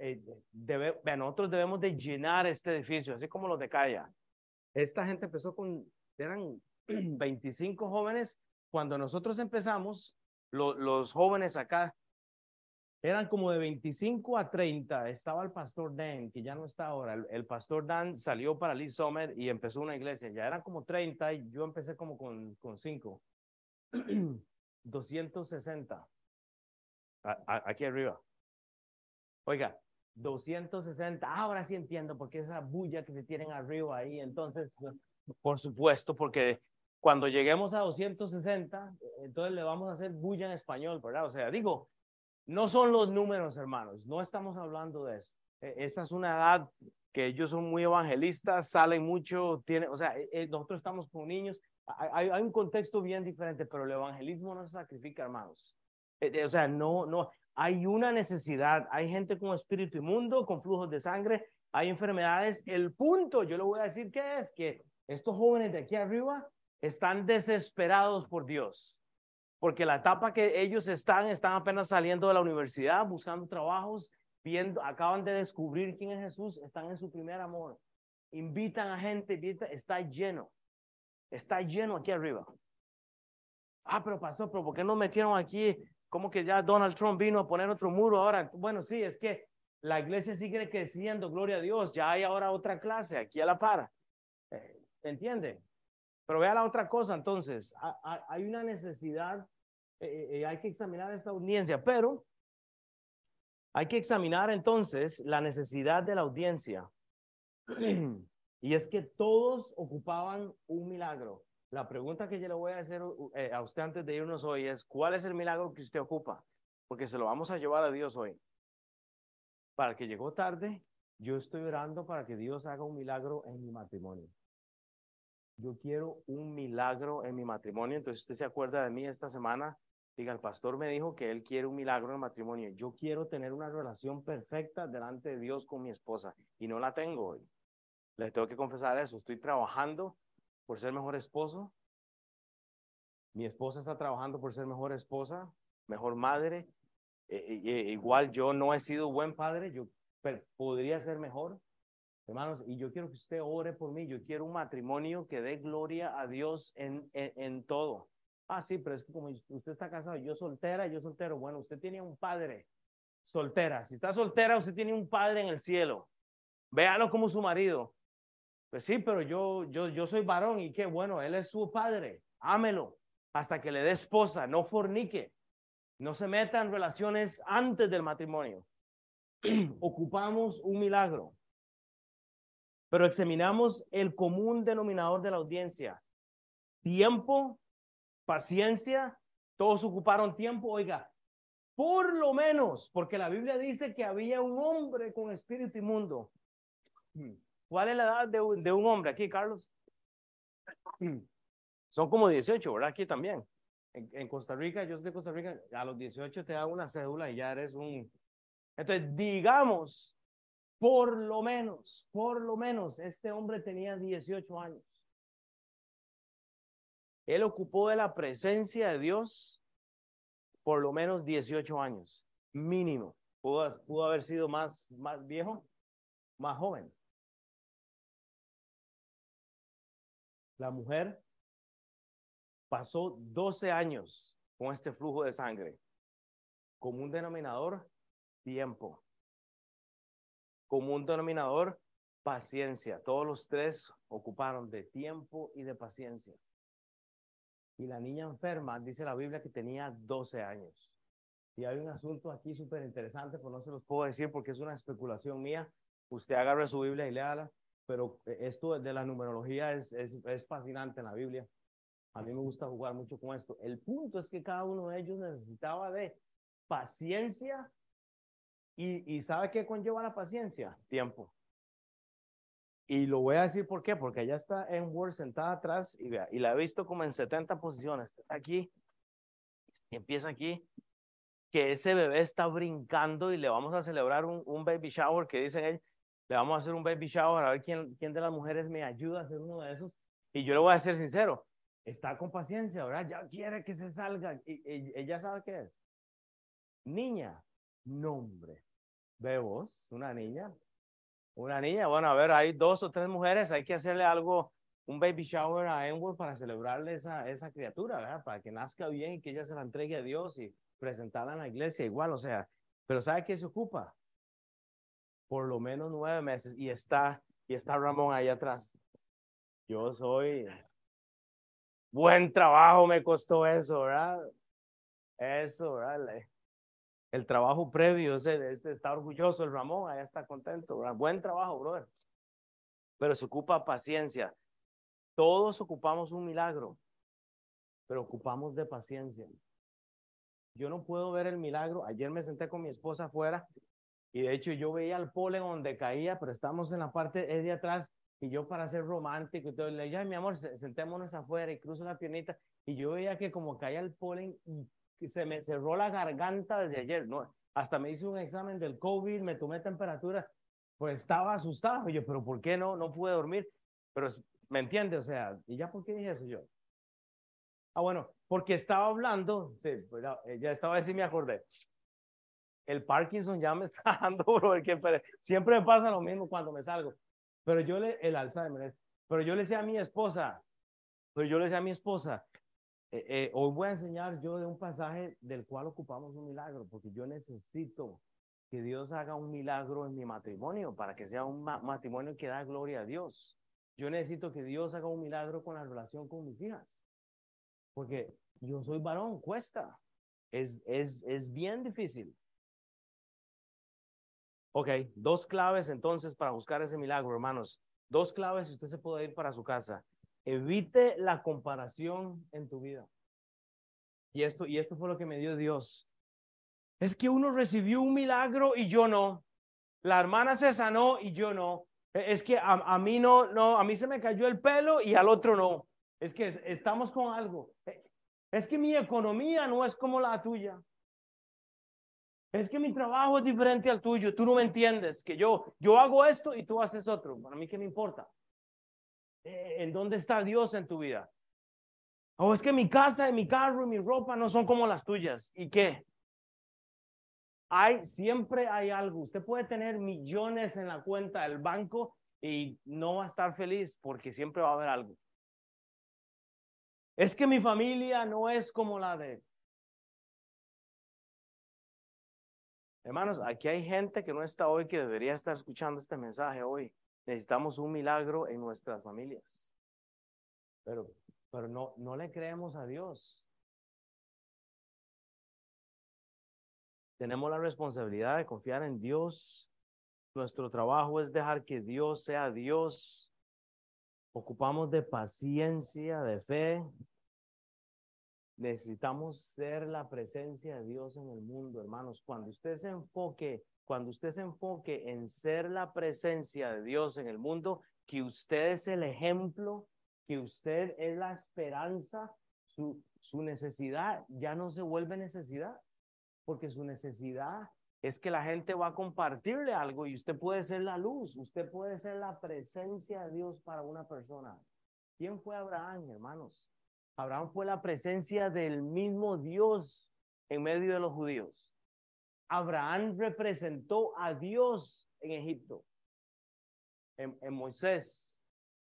Eh, debe, nosotros debemos de llenar este edificio, así como los de Calla. Esta gente empezó con, eran 25 jóvenes. Cuando nosotros empezamos, los jóvenes acá eran como de 25 a 30. Estaba el pastor Dan, que ya no está ahora. El, pastor Dan salió para Lee Sommer y empezó una iglesia. Ya eran como 30 y yo empecé como con, con 5. 260. aquí arriba. Oiga, 260. Ahora sí entiendo por qué esa bulla que se tienen arriba ahí. Entonces, por supuesto, porque cuando lleguemos a 260, entonces le vamos a hacer bulla en español, ¿verdad? O sea, digo, no son los números, hermanos. No estamos hablando de eso. E, esta es una edad que ellos son muy evangelistas, salen mucho, tienen, o sea, e, e, nosotros estamos con niños hay, hay, un contexto bien diferente, pero el evangelismo no se sacrifica, hermanos. O sea, no, no, hay una necesidad. Hay gente con espíritu inmundo, con flujos de sangre, hay enfermedades. El punto, yo le voy a decir que es que estos jóvenes de aquí arriba están desesperados por Dios. Porque la etapa que ellos están, están apenas saliendo de la universidad, buscando trabajos, viendo, acaban de descubrir quién es Jesús, están en su primer amor. Invitan a gente, invita- está lleno. Está lleno aquí arriba. Ah, pero pastor, pero ¿por qué no metieron aquí? Como que ya Donald Trump vino a poner otro muro ahora. Bueno, sí, es que la iglesia sigue creciendo, gloria a Dios. Ya hay ahora otra clase aquí a la par. Eh, ¿Entiende? Pero vea la otra cosa, entonces, ha- ha- hay una necesidad, eh, eh, hay que examinar esta audiencia, pero hay que examinar entonces la necesidad de la audiencia. Y es que todos ocupaban un milagro. La pregunta que yo le voy a hacer eh, a usted antes de irnos hoy es, ¿cuál es el milagro que usted ocupa? Porque se lo vamos a llevar a Dios hoy. Para el que llegó tarde, yo estoy orando para que Dios haga un milagro en mi matrimonio. Yo quiero un milagro en mi matrimonio. Entonces, usted se acuerda de mí esta semana. Diga, el pastor me dijo que él quiere un milagro en el matrimonio. Yo quiero tener una relación perfecta delante de Dios con mi esposa y no la tengo hoy. Le tengo que confesar eso. Estoy trabajando por ser mejor esposo. Mi esposa está trabajando por ser mejor esposa, mejor madre. Eh, eh, eh, igual yo no he sido buen padre, yo podría ser mejor. Hermanos, y yo quiero que usted ore por mí. Yo quiero un matrimonio que dé gloria a Dios en, en, en todo. Ah, sí, pero es que como usted está casado, yo soltera, yo soltero. Bueno, usted tiene un padre soltera. Si está soltera, usted tiene un padre en el cielo. Véalo como su marido. Pues sí, pero yo, yo, yo soy varón y qué bueno, él es su padre. Ámelo hasta que le dé esposa, no fornique. No se meta en relaciones antes del matrimonio. Ocupamos un milagro. Pero examinamos el común denominador de la audiencia. Tiempo, paciencia, todos ocuparon tiempo. Oiga, por lo menos, porque la Biblia dice que había un hombre con espíritu inmundo. ¿Cuál es la edad de un, hombre aquí, Carlos? Son como 18, ¿verdad? Aquí también. En, Costa Rica, yo soy de Costa Rica, a los 18 te da una cédula y ya eres un... Entonces, digamos, por lo menos, por lo menos, este hombre tenía 18 años. Él ocupó de la presencia de Dios por lo menos 18 años, mínimo. Pudo, pudo haber sido más, más viejo, más joven. La mujer pasó 12 años con este flujo de sangre. Como un denominador, tiempo. Como un denominador, paciencia. Todos los tres ocuparon de tiempo y de paciencia. Y la niña enferma, dice la Biblia que tenía 12 años. Y hay un asunto aquí súper interesante, pero no se los puedo decir porque es una especulación mía. Usted agarre su Biblia y léala, pero esto de la numerología es, es, es fascinante en la Biblia. A mí me gusta jugar mucho con esto. El punto es que cada uno de ellos necesitaba de paciencia y, y ¿sabe qué conlleva la paciencia? Tiempo. Y lo voy a decir por qué, porque ella está en Word sentada atrás y vea, y la he visto como en 70 posiciones. Aquí, y empieza aquí, que ese bebé está brincando y le vamos a celebrar un, un baby shower, que dicen ellos, le vamos a hacer un baby shower, a ver quién, quién de las mujeres me ayuda a hacer uno de esos. Y yo le voy a ser sincero, está con paciencia, ¿verdad? Ya quiere que se salga. Y, y, ella sabe qué es. Niña, nombre. ¿Ve vos? Una niña. Una niña, bueno, a ver, hay dos o tres mujeres, hay que hacerle algo, un baby shower a Enwood para celebrarle esa, esa criatura, ¿verdad? Para que nazca bien y que ella se la entregue a Dios y presentarla en la iglesia igual, o sea, pero ¿sabe qué se ocupa? Por lo menos nueve meses y está, y está Ramón ahí atrás. Yo soy, buen trabajo me costó eso, ¿verdad? Eso, ¿verdad? El trabajo previo, ese, este está orgulloso el Ramón, allá está contento, ¿verdad? Buen trabajo, brother. Pero se ocupa paciencia. Todos ocupamos un milagro, pero ocupamos de paciencia. Yo no puedo ver el milagro. Ayer me senté con mi esposa afuera y de hecho yo veía el polen donde caía, pero estamos en la parte de atrás y yo para ser romántico y todo, le dije, mi amor, sentémonos afuera y cruzo la piernita y yo veía que como caía el polen que se me cerró la garganta desde ayer. No, hasta me hice un examen del COVID, me tomé temperatura, pues estaba asustado. yo, pero ¿por qué no? No pude dormir. Pero ¿me entiende? O sea, ¿y ya por qué dije eso yo? Ah, bueno, porque estaba hablando, sí, pues ya, estaba así me acordé. El Parkinson ya me está dando, bro, siempre me pasa lo mismo cuando me salgo. Pero yo le, el Alzheimer, pero yo le decía a mi esposa, pero yo le decía a mi esposa, eh, eh, hoy voy a enseñar yo de un pasaje del cual ocupamos un milagro, porque yo necesito que Dios haga un milagro en mi matrimonio para que sea un matrimonio que da gloria a Dios. Yo necesito que Dios haga un milagro con la relación con mis hijas, porque yo soy varón, cuesta, es, es, es bien difícil. Ok, dos claves entonces para buscar ese milagro, hermanos. Dos claves y usted se puede ir para su casa. Evite la comparación en tu vida. Y esto, y esto fue lo que me dio Dios. Es que uno recibió un milagro y yo no. La hermana se sanó y yo no. E, es que a, a mí no, no, a mí se me cayó el pelo y al otro no. Es que estamos con algo. E, es que mi economía no es como la tuya. Es que mi trabajo es diferente al tuyo. Tú no me entiendes. Que yo, yo hago esto y tú haces otro. Para mí, ¿qué me importa? Eh, ¿En dónde está Dios en tu vida? O es que mi casa y mi carro y mi ropa no son como las tuyas. ¿Y qué? Hay, siempre hay algo. Usted puede tener millones en la cuenta del banco y no va a estar feliz porque siempre va a haber algo. Es que mi familia no es como la de Hermanos, aquí hay gente que no está hoy que debería estar escuchando este mensaje hoy. Necesitamos un milagro en nuestras familias. Pero, pero no, no le creemos a Dios. Tenemos la responsabilidad de confiar en Dios. Nuestro trabajo es dejar que Dios sea Dios. Ocupamos de paciencia, de fe, Necesitamos ser la presencia de Dios en el mundo, hermanos. Cuando usted se enfoque, cuando usted se enfoque en ser la presencia de Dios en el mundo, que usted es el ejemplo, que usted es la esperanza, su, su necesidad ya no se vuelve necesidad, porque su necesidad es que la gente va a compartirle algo y usted puede ser la luz, usted puede ser la presencia de Dios para una persona. ¿Quién fue Abraham, hermanos? Abraham fue la presencia del mismo Dios en medio de los judíos. Abraham representó a Dios en Egipto, en, Moisés.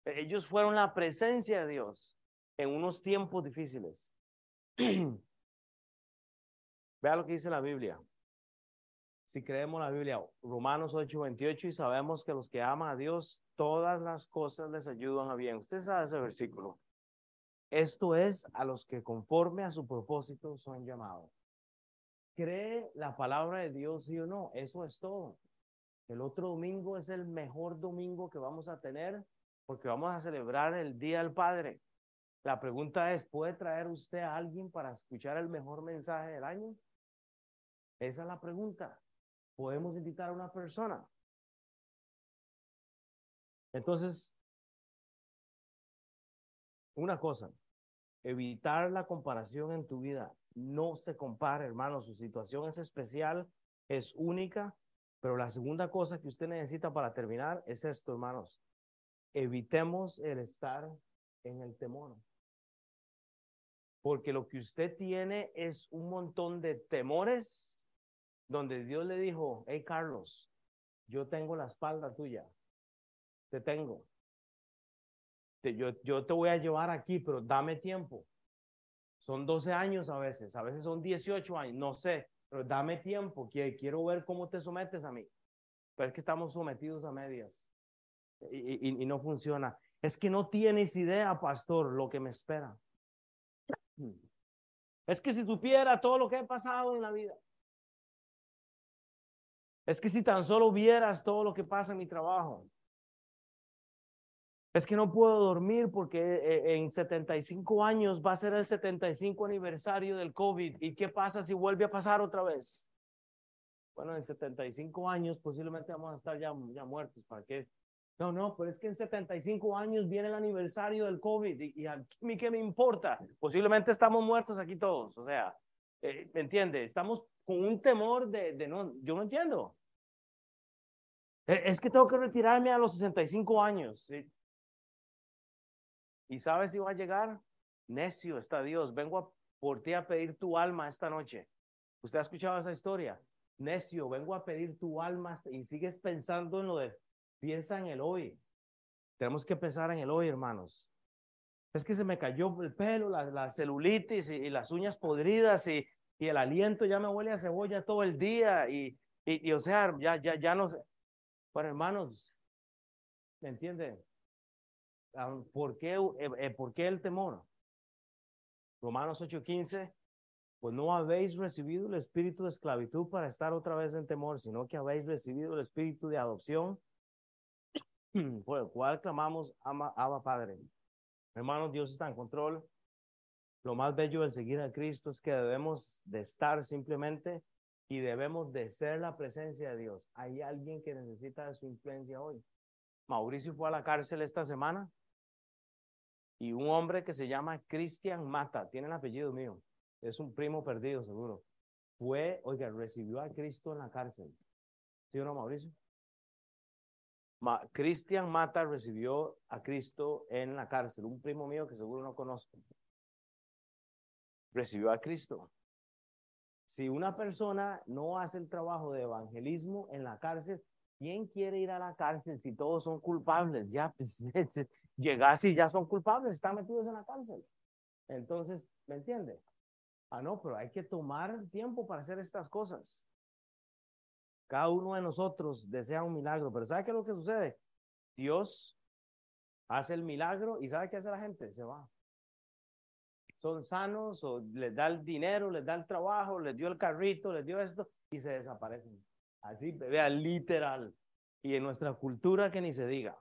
Ellos fueron la presencia de Dios en unos tiempos difíciles. Vea lo que dice la Biblia. Si creemos la Biblia, Romanos 8:28, y sabemos que los que aman a Dios, todas las cosas les ayudan a bien. Usted sabe ese versículo. Esto es a los que conforme a su propósito son llamados. ¿Cree la palabra de Dios, sí o no? Eso es todo. El otro domingo es el mejor domingo que vamos a tener porque vamos a celebrar el Día del Padre. La pregunta es, ¿puede traer usted a alguien para escuchar el mejor mensaje del año? Esa es la pregunta. ¿Podemos invitar a una persona? Entonces, una cosa, evitar la comparación en tu vida. No se compare, hermano, su situación es especial, es única, pero la segunda cosa que usted necesita para terminar es esto, hermanos. Evitemos el estar en el temor. Porque lo que usted tiene es un montón de temores donde Dios le dijo, hey Carlos, yo tengo la espalda tuya, te tengo yo, yo te voy a llevar aquí, pero dame tiempo. Son 12 años a veces, a veces son 18 años, no sé, pero dame tiempo, que quiero ver cómo te sometes a mí. Pero es que estamos sometidos a medias y, y, y no funciona. Es que no tienes idea, pastor, lo que me espera. Es que si tuviera todo lo que he pasado en la vida. Es que si tan solo vieras todo lo que pasa en mi trabajo. Es que no puedo dormir porque eh, en 75 años va a ser el 75 aniversario del COVID. ¿Y qué pasa si vuelve a pasar otra vez? Bueno, en 75 años posiblemente vamos a estar ya, ya muertos. ¿Para qué? No, no, pero es que en 75 años viene el aniversario del COVID y, a mí qué me importa. Posiblemente estamos muertos aquí todos. O sea, Eh, ¿Me entiende? Estamos con un temor de, de no, yo no entiendo. Eh, Es que tengo que retirarme a los 65 años. ¿Y sabes si va a llegar? Necio está Dios. Vengo a, por ti a pedir tu alma esta noche. ¿Usted ha escuchado esa historia? Necio, vengo a pedir tu alma y sigues pensando en lo de, piensa en el hoy. Tenemos que pensar en el hoy, hermanos. Es que se me cayó el pelo, la, celulitis y, las uñas podridas y, el aliento ya me huele a cebolla todo el día y, y, y o sea, ya, ya, ya no sé. Bueno, hermanos, ¿me entienden? ¿Por qué, eh, eh, ¿Por qué el temor? Romanos 8:15, pues no habéis recibido el espíritu de esclavitud para estar otra vez en temor, sino que habéis recibido el espíritu de adopción, por el cual clamamos, ama, ama Padre. Hermanos, Dios está en control. Lo más bello de seguir a Cristo es que debemos de estar simplemente y debemos de ser la presencia de Dios. Hay alguien que necesita de su influencia hoy. Mauricio fue a la cárcel esta semana y un hombre que se llama Cristian Mata, tiene el apellido mío, es un primo perdido seguro. Fue, oiga, recibió a Cristo en la cárcel. ¿Sí o no, Mauricio? Ma Cristian Mata recibió a Cristo en la cárcel, un primo mío que seguro no conozco. Recibió a Cristo. Si una persona no hace el trabajo de evangelismo en la cárcel, ¿quién quiere ir a la cárcel si todos son culpables? Ya, pues, llegas y ya son culpables, están metidos en la cárcel. Entonces, ¿me entiende? Ah, no, pero hay que tomar tiempo para hacer estas cosas. Cada uno de nosotros desea un milagro, pero ¿sabe qué es lo que sucede? Dios hace el milagro y ¿sabe qué hace la gente? Se va. Son sanos o les da el dinero, les da el trabajo, les dio el carrito, les dio esto y se desaparecen. Así, vea, literal. Y en nuestra cultura que ni se diga.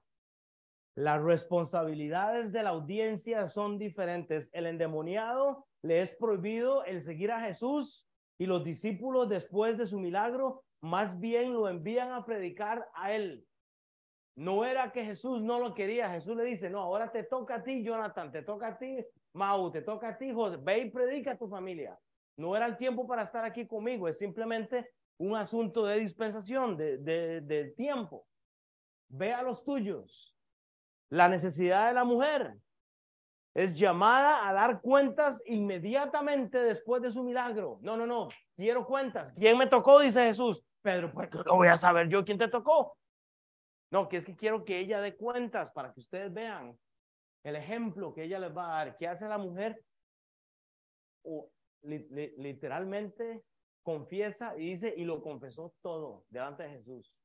Las responsabilidades de la audiencia son diferentes. El endemoniado le es prohibido el seguir a Jesús y los discípulos después de su milagro más bien lo envían a predicar a él. No era que Jesús no lo quería. Jesús le dice, no, ahora te toca a ti, Jonathan, te toca a ti, Mau, te toca a ti, José. Ve y predica a tu familia. No era el tiempo para estar aquí conmigo, es simplemente un asunto de dispensación, de, de, de tiempo. Ve a los tuyos. La necesidad de la mujer es llamada a dar cuentas inmediatamente después de su milagro. No, no, no, quiero cuentas. ¿Quién me tocó? Dice Jesús. Pedro, pues lo voy a saber yo quién te tocó. No, que es que quiero que ella dé cuentas para que ustedes vean el ejemplo que ella les va a dar. ¿Qué hace la mujer? Literalmente confiesa y dice, y lo confesó todo delante de Jesús.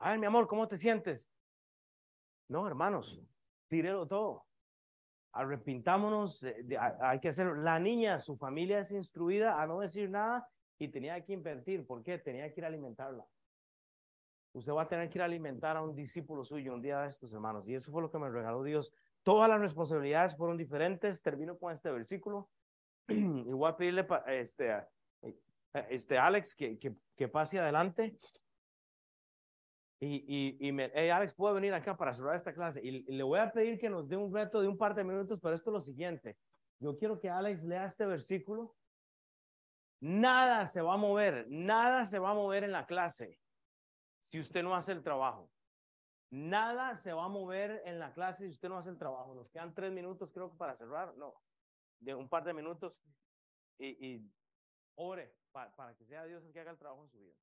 A ver, mi amor, ¿cómo te sientes? No, hermanos, tírelo todo. Arrepintámonos, de, de, hay que hacerlo. La niña, su familia es instruida a no decir nada y tenía que invertir. ¿Por qué? Tenía que ir a alimentarla. Usted va a tener que ir a alimentar a un discípulo suyo un día de estos, hermanos. Y eso fue lo que me regaló Dios. Todas las responsabilidades fueron diferentes. Termino con este versículo. y voy a pedirle este, este Alex que, que, que pase adelante. Y, y, y me, hey, Alex, puede venir acá para cerrar esta clase. Y, y, le voy a pedir que nos dé un reto de un par de minutos, pero esto es lo siguiente. Yo quiero que Alex lea este versículo. Nada se va a mover, nada se va a mover en la clase si usted no hace el trabajo. Nada se va a mover en la clase si usted no hace el trabajo. Nos quedan tres minutos, creo que para cerrar. No, de un par de minutos y, y ore para, para que sea Dios el que haga el trabajo en su vida.